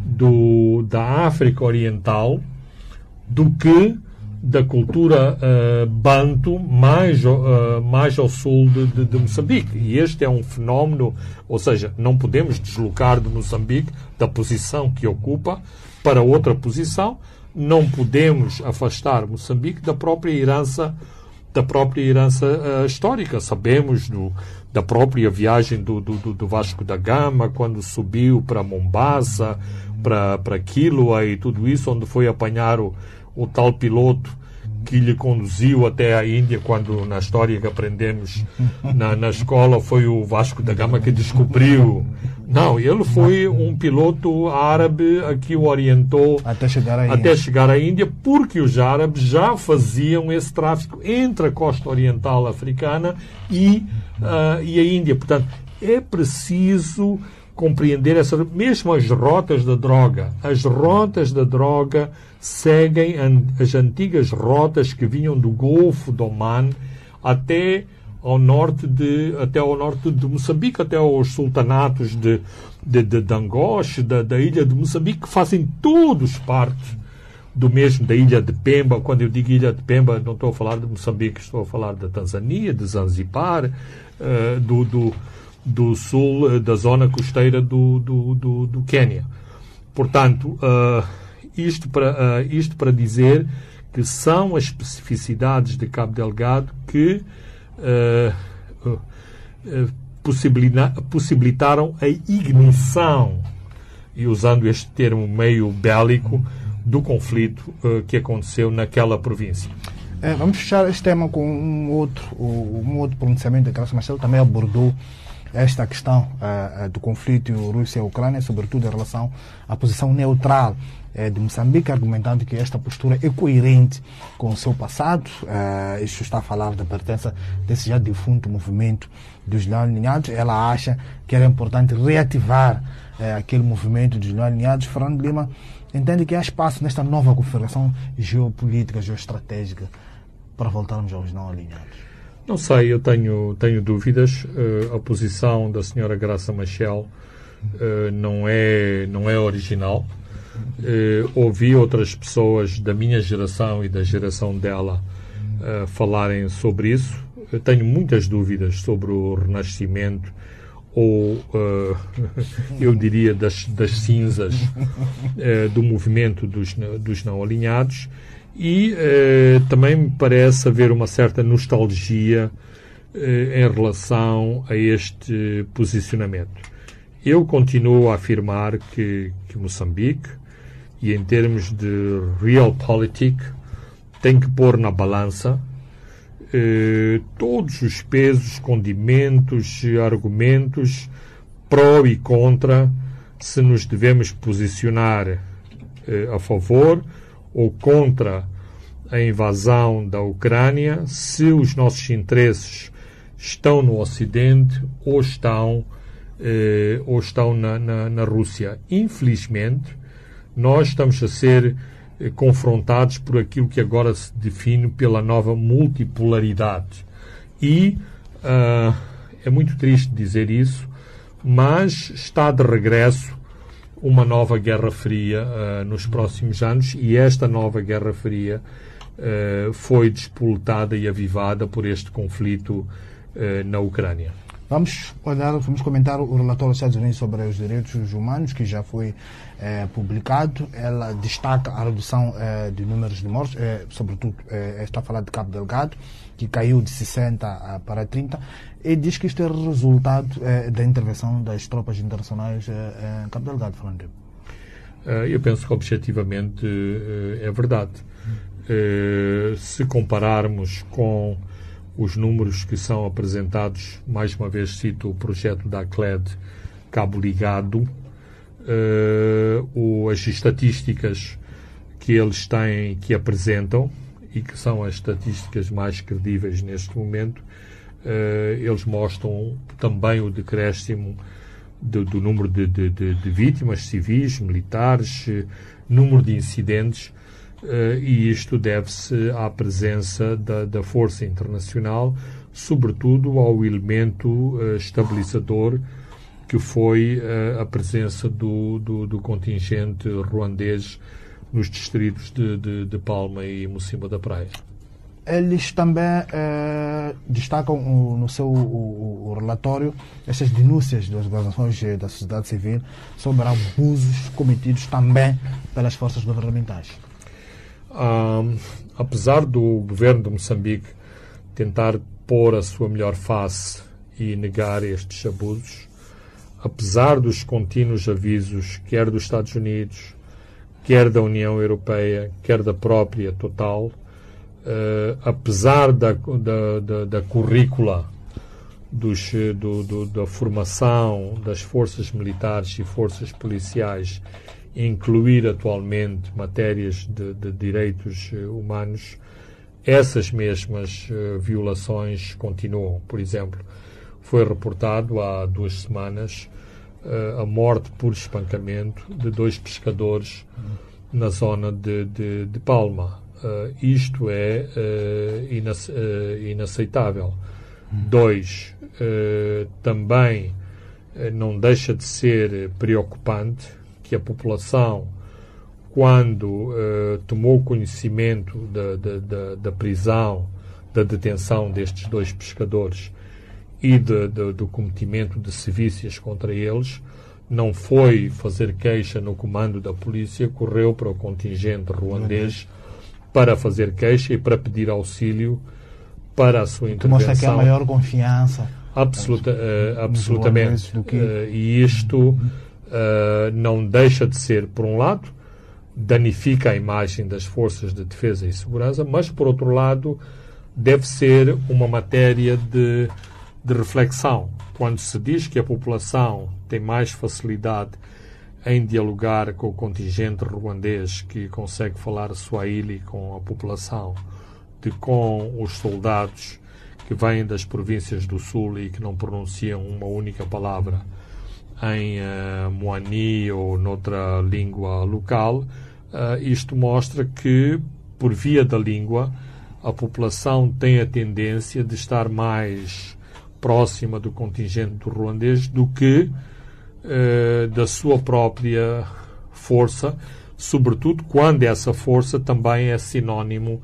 do, da África Oriental do que da cultura uh, banto mais, uh, mais ao sul de, de, de, Moçambique. E este é um fenómeno, ou seja, não podemos deslocar de Moçambique da posição que ocupa para outra posição, não podemos afastar Moçambique da própria herança da própria herança uh, histórica. Sabemos do, da própria viagem do, do, do Vasco da Gama, quando subiu para Mombasa, para Quiloa e tudo isso, onde foi apanhar o, o tal piloto que lhe conduziu até a Índia, quando na história que aprendemos na, na escola foi o Vasco da Gama que descobriu. Não, ele foi um piloto árabe que o orientou até chegar à Índia, até chegar à Índia porque os árabes já faziam esse tráfico entre a costa oriental africana e, uh, e a Índia. Portanto, é preciso compreender essa mesmo as rotas da droga. As rotas da droga seguem as antigas rotas que vinham do Golfo do Oman até ao norte de até ao norte de Moçambique, até aos sultanatos de de, de Dangoche, da, da ilha de Moçambique, que fazem todos parte do mesmo da ilha de Pemba. Quando eu digo ilha de Pemba, não estou a falar de Moçambique, estou a falar da Tanzânia, de Zanzibar, uh, do, do do sul da zona costeira do, do, do, do Quênia. Portanto, isto, para, isto para dizer que são as especificidades de Cabo Delgado que possibilitaram a ignição, e usando este termo meio bélico, do conflito uh, que aconteceu naquela província. É, vamos fechar este tema com um outro, um outro pronunciamento da Graça Marcelo, também abordou esta questão uh, do conflito Rússia-Ucrânia, sobretudo em relação à posição neutral uh, de Moçambique, argumentando que esta postura é coerente com o seu passado. Uh, isto está a falar da pertença desse já defunto movimento dos não alinhados. Ela acha que era importante reativar aquele movimento dos não alinhados. Fernando Lima entende que há espaço nesta nova configuração geopolítica, geoestratégica, para voltarmos aos não alinhados? Não sei, eu tenho, tenho dúvidas. Uh, a posição da senhora Graça Machel uh, não, é, não é original. Uh, ouvi outras pessoas da minha geração e da geração dela falarem sobre isso. Eu tenho muitas dúvidas sobre o renascimento ou uh, eu diria das, das cinzas uh, do movimento dos, dos não alinhados e uh, também me parece haver uma certa nostalgia em relação a este posicionamento. Eu continuo a afirmar que, que Moçambique, e em termos de realpolitik, tem que pôr na balança eh, todos os pesos, condimentos, argumentos pró e contra se nos devemos posicionar eh, a favor ou contra a invasão da Ucrânia, se os nossos interesses estão no Ocidente ou estão, eh, ou estão na, na, na Rússia. Infelizmente, nós estamos a ser eh, confrontados por aquilo que agora se define pela nova multipolaridade. E uh, é muito triste dizer isso, mas está de regresso uma nova Guerra Fria uh, nos próximos anos e esta nova Guerra Fria uh, foi despoletada e avivada por este conflito na Ucrânia. Vamos olhar, vamos comentar o relatório dos Estados Unidos sobre os direitos humanos, que já foi é, publicado. Ela destaca a redução é, de números de mortes, é, sobretudo está a falar de Cabo Delgado, que caiu de 60 para 30, e diz que isto é resultado da intervenção das tropas internacionais em Cabo Delgado, Fernando. Eu penso que objetivamente é verdade. Se compararmos com os números que são apresentados, mais uma vez cito o projeto da ACLED Cabo Ligado, uh, as estatísticas que eles têm, que apresentam, e que são as estatísticas mais credíveis neste momento, uh, eles mostram também o decréscimo do, do número de, de, de, de, vítimas civis, militares, uh, número de incidentes, eh, e isto deve-se à presença da, da, força internacional, sobretudo ao elemento eh, estabilizador que foi eh, a presença do, do, do, contingente ruandês nos distritos de, de, de Palma e Mocimba da Praia. Eles também eh, destacam o, no seu o, o relatório estas denúncias das organizações da sociedade civil sobre abusos cometidos também pelas forças governamentais. Um, apesar do governo de Moçambique tentar pôr a sua melhor face e negar estes abusos, apesar dos contínuos avisos, quer dos Estados Unidos, quer da União Europeia, quer da própria Total, uh, apesar da, da, da, da currícula dos, do, do, da formação das forças militares e forças policiais incluir atualmente matérias de, de direitos eh, humanos, essas mesmas uh, violações continuam. Por exemplo, foi reportado há duas semanas uh, a morte por espancamento de dois pescadores na zona de, de, de Palma. Uh, isto é inace inaceitável. Dois, também não deixa de ser preocupante que a população, quando uh, tomou conhecimento da, da, da, da, prisão, da detenção destes dois pescadores e de, de, do cometimento de sevícias contra eles, não foi fazer queixa no comando da polícia, correu para o contingente ruandês para fazer queixa e para pedir auxílio para a sua intervenção. Mostra que há maior confiança. Absoluta, uh, absolutamente. Que... Uh, e isto uh, não deixa de ser, por um lado, danifica a imagem das forças de defesa e segurança, mas, por outro lado, deve ser uma matéria de, de reflexão. Quando se diz que a população tem mais facilidade em dialogar com o contingente ruandês que consegue falar Swahili com a população, de com os soldados que vêm das províncias do sul e que não pronunciam uma única palavra em uh, Moani ou noutra língua local, uh, isto mostra que, por via da língua, a população tem a tendência de estar mais próxima do contingente do ruandês do que uh, da sua própria força, sobretudo quando essa força também é sinónimo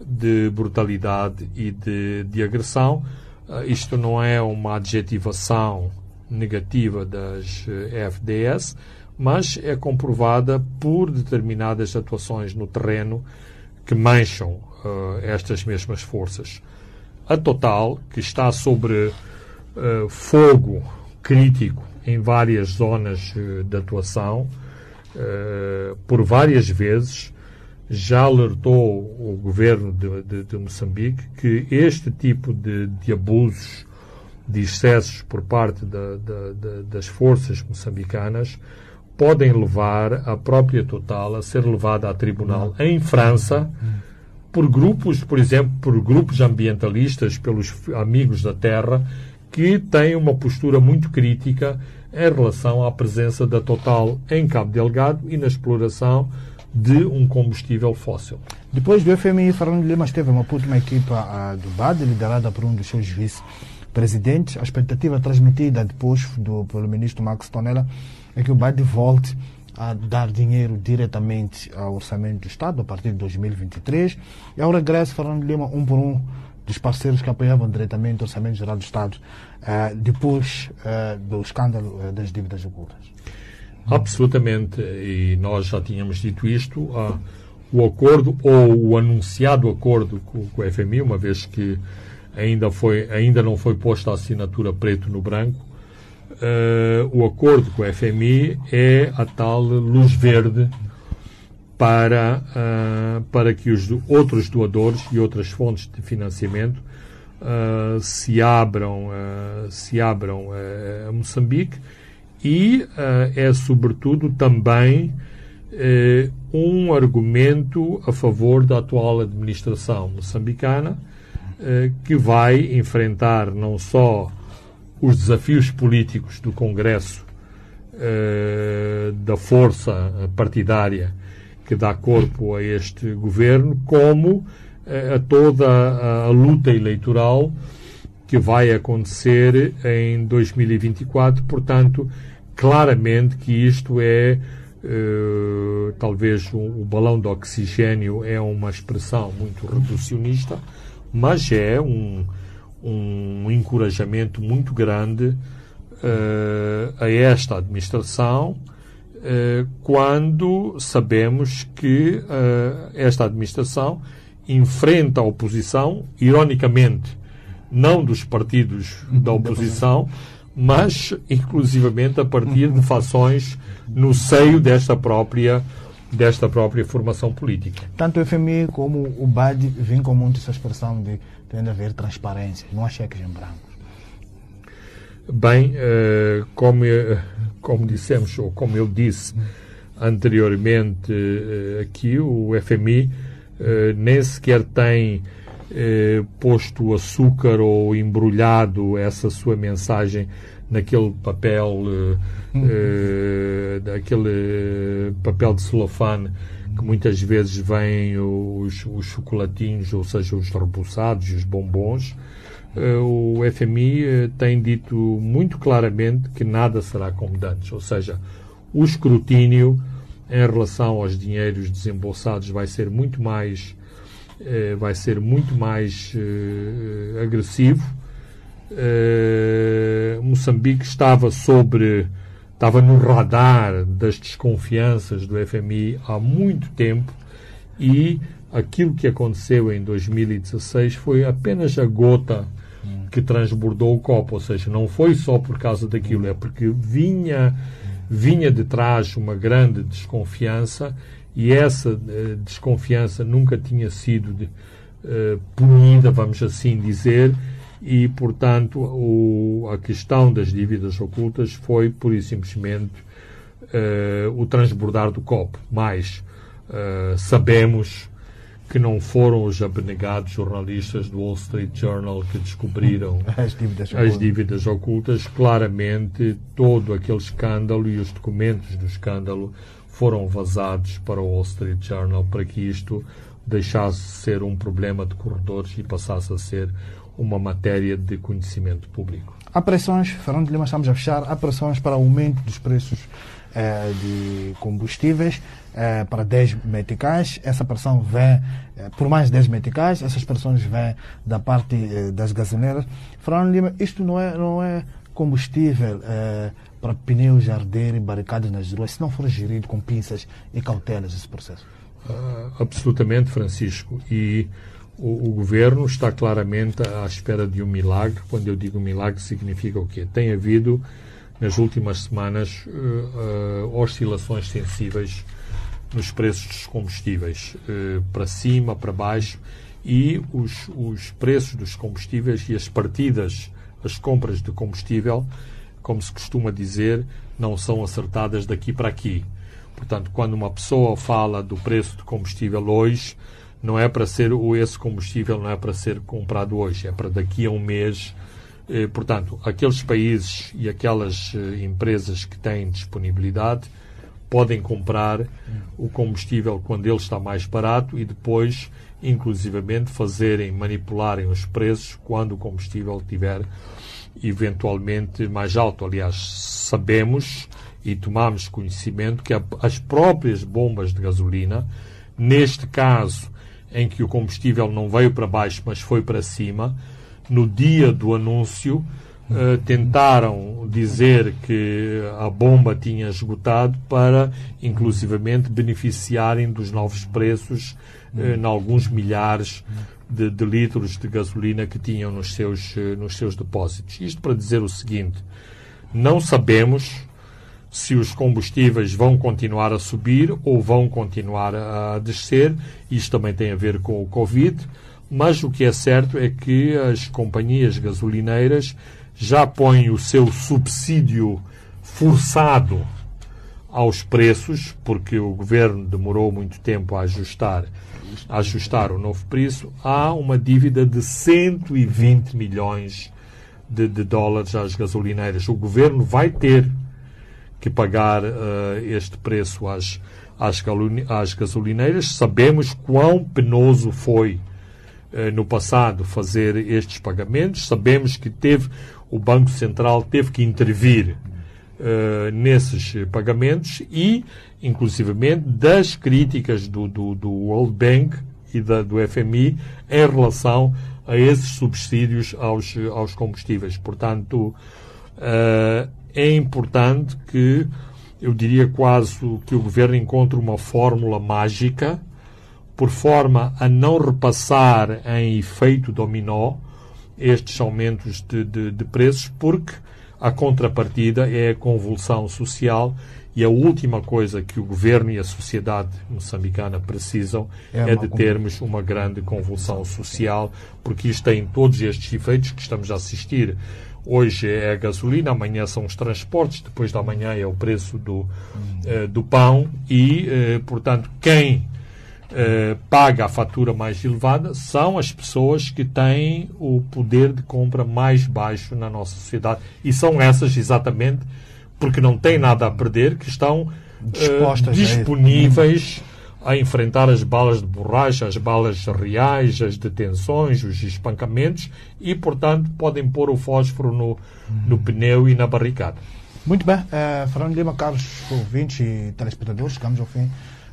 de brutalidade e de, de agressão. Uh, isto não é uma adjetivação negativa das uh, FDS, mas é comprovada por determinadas atuações no terreno que mancham uh, estas mesmas forças. A Total, que está sobre fogo crítico em várias zonas de atuação, por várias vezes, já alertou o governo de, de, de Moçambique que este tipo de, de, abusos, de excessos por parte da, da, das forças moçambicanas podem levar a própria Total a ser levada a tribunal em França por grupos, por exemplo, por grupos ambientalistas, pelos amigos da terra, que têm uma postura muito crítica em relação à presença da Total em Cabo Delgado e na exploração de um combustível fóssil. Depois do FMI, Fernando Lima esteve uma última equipa do BAD, liderada por um dos seus vice-presidentes. A expectativa transmitida depois do, pelo ministro Max Tonella é que o BAD volte a dar dinheiro diretamente ao orçamento do Estado a partir de 2023 e ao regresso, Fernando Lima, um por um dos parceiros que apoiavam diretamente o Orçamento Geral do Estado uh, depois uh, do escândalo uh, das dívidas ocultas. Absolutamente, e nós já tínhamos dito isto, uh, o acordo ou o anunciado acordo com, com o FMI, uma vez que ainda, foi, ainda não foi posta a assinatura preto no branco, uh, o acordo com o FMI é a tal luz verde para, uh, para que os outros doadores e outras fontes de financiamento uh, se abram, se abram a Moçambique e uh, é, sobretudo, também uh, um argumento a favor da atual administração moçambicana, uh, que vai enfrentar não só os desafios políticos do Congresso, da força partidária que dá corpo a este governo, como a toda a, luta eleitoral que vai acontecer em 2024. Portanto, claramente que isto é talvez o, balão de oxigênio é uma expressão muito reducionista, mas é um, um encorajamento muito grande uh, a esta administração uh, quando sabemos que esta administração enfrenta a oposição, ironicamente, não dos partidos da oposição, mas inclusivamente a partir de fações no seio desta própria desta própria formação política. Tanto o FMI como o BAD vêm com muito essa expressão de tem de haver transparência, não há cheques em branco. Bem, uh, como, como dissemos, ou como eu disse anteriormente uh, aqui, o FMI nem sequer tem eh, posto açúcar ou embrulhado essa sua mensagem naquele papel eh, eh, daquele papel de celofane que muitas vezes vêm os, os chocolatinhos, ou seja, os rebuçados e os bombons. Eh, o FMI eh, tem dito muito claramente que nada será como antes, ou seja, o escrutínio em relação aos dinheiros desembolsados vai ser muito mais eh, vai ser muito mais eh, agressivo Uh, Moçambique estava sobre estava no radar das desconfianças do FMI há muito tempo e aquilo que aconteceu em 2016 foi apenas a gota que transbordou o copo, ou seja, não foi só por causa daquilo, é porque vinha vinha de trás uma grande desconfiança e essa uh, desconfiança nunca tinha sido de, uh, punida, vamos assim dizer, e, portanto, o, a questão das dívidas ocultas foi, pura e simplesmente, uh, o transbordar do copo. Mas sabemos que não foram os abnegados jornalistas do Wall Street Journal que descobriram as dívidas, as dívidas ocultas. Claramente, todo aquele escândalo e os documentos do escândalo foram vazados para o Wall Street Journal para que isto deixasse de ser um problema de corredores e passasse a ser uma matéria de conhecimento público. Há pressões, Fernando Lima, estamos a fechar, há pressões para aumento dos preços eh, de combustíveis eh, para 10 meticais. Essa pressão vem eh, por mais 10 meticais, essas pressões vêm da parte eh, das gasolineiras. Fernando Lima, isto não é, não é combustível eh, para pneus arderem barricados nas ruas, se não for gerido com pinças e cautelas esse processo? Uh, absolutamente, Francisco. E o, o, governo está claramente à espera de um milagre. Quando eu digo milagre, significa o quê? Tem havido, nas últimas semanas, uh, uh, oscilações sensíveis nos preços dos combustíveis, para cima, para baixo, e os, os preços dos combustíveis e as partidas, as compras de combustível, como se costuma dizer, não são acertadas daqui para aqui. Portanto, quando uma pessoa fala do preço do combustível hoje, não é para ser o esse combustível não é para ser comprado hoje, é para daqui a um mês. Eh, portanto, aqueles países e aquelas eh, empresas que têm disponibilidade podem comprar o combustível quando ele está mais barato e depois, inclusivamente, fazerem, manipularem os preços quando o combustível estiver eventualmente mais alto. Aliás, sabemos e tomamos conhecimento que as próprias bombas de gasolina, neste caso em que o combustível não veio para baixo, mas foi para cima, no dia do anúncio, uh, tentaram dizer que a bomba tinha esgotado para, inclusivamente, beneficiarem dos novos preços uh, em alguns milhares de, de, litros de gasolina que tinham nos seus, uh, nos seus depósitos. Isto para dizer o seguinte: não sabemos se os combustíveis vão continuar a subir ou vão continuar a descer. Isto também tem a ver com o Covid, mas o que é certo é que as companhias gasolineiras já põem o seu subsídio forçado aos preços, porque o governo demorou muito tempo a ajustar, a ajustar o novo preço, há uma dívida de 120 milhões de, de dólares às gasolineiras. O governo vai ter que pagar uh, este preço às, às, às, gasolineiras. Sabemos quão penoso foi uh, no passado fazer estes pagamentos. Sabemos que teve o Banco Central teve que intervir uh, nesses pagamentos e, inclusivamente, das críticas do, do, do World Bank e da, do FMI em relação a esses subsídios aos, aos combustíveis. Portanto, uh, é importante que, eu diria quase que o governo encontre uma fórmula mágica por forma a não repassar em efeito dominó estes aumentos de, de, de preços, porque a contrapartida é a convulsão social e a última coisa que o governo e a sociedade moçambicana precisam é, é de termos uma grande convulsão social, porque isto tem todos estes efeitos que estamos a assistir Hoje é a gasolina, amanhã são os transportes, depois da manhã é o preço do, uh, do pão e, uh, portanto, quem uh, paga a fatura mais elevada são as pessoas que têm o poder de compra mais baixo na nossa sociedade. E são essas, exatamente, porque não têm nada a perder, que estão disponíveis a enfrentar as balas de borracha, as balas reais, as detenções, os espancamentos e, portanto, podem pôr o fósforo no, no pneu e na barricada. Muito bem. Uh, Fernando Lima, caros ouvintes e telespectadores, chegamos ao fim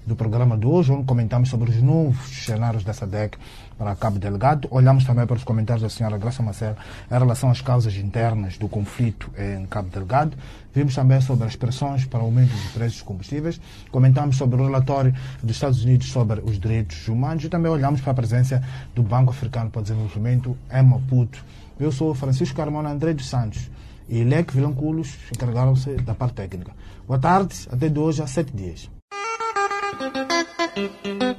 do programa de hoje, onde comentamos sobre os novos cenários dessa DEC para Cabo Delgado. Olhamos também para os comentários da senhora Graça Marcelo em relação às causas internas do conflito em Cabo Delgado. Vimos também sobre as pressões para o aumento dos preços dos combustíveis. Comentamos sobre o relatório dos Estados Unidos sobre os direitos humanos e também olhamos para a presença do Banco Africano para o Desenvolvimento em Maputo. Eu sou Francisco Carmona André dos Santos e Leque Vilanculos encarregaram-se da parte técnica. Boa tarde, até de hoje a sete dias.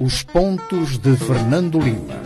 Os pontos de Fernando Lima.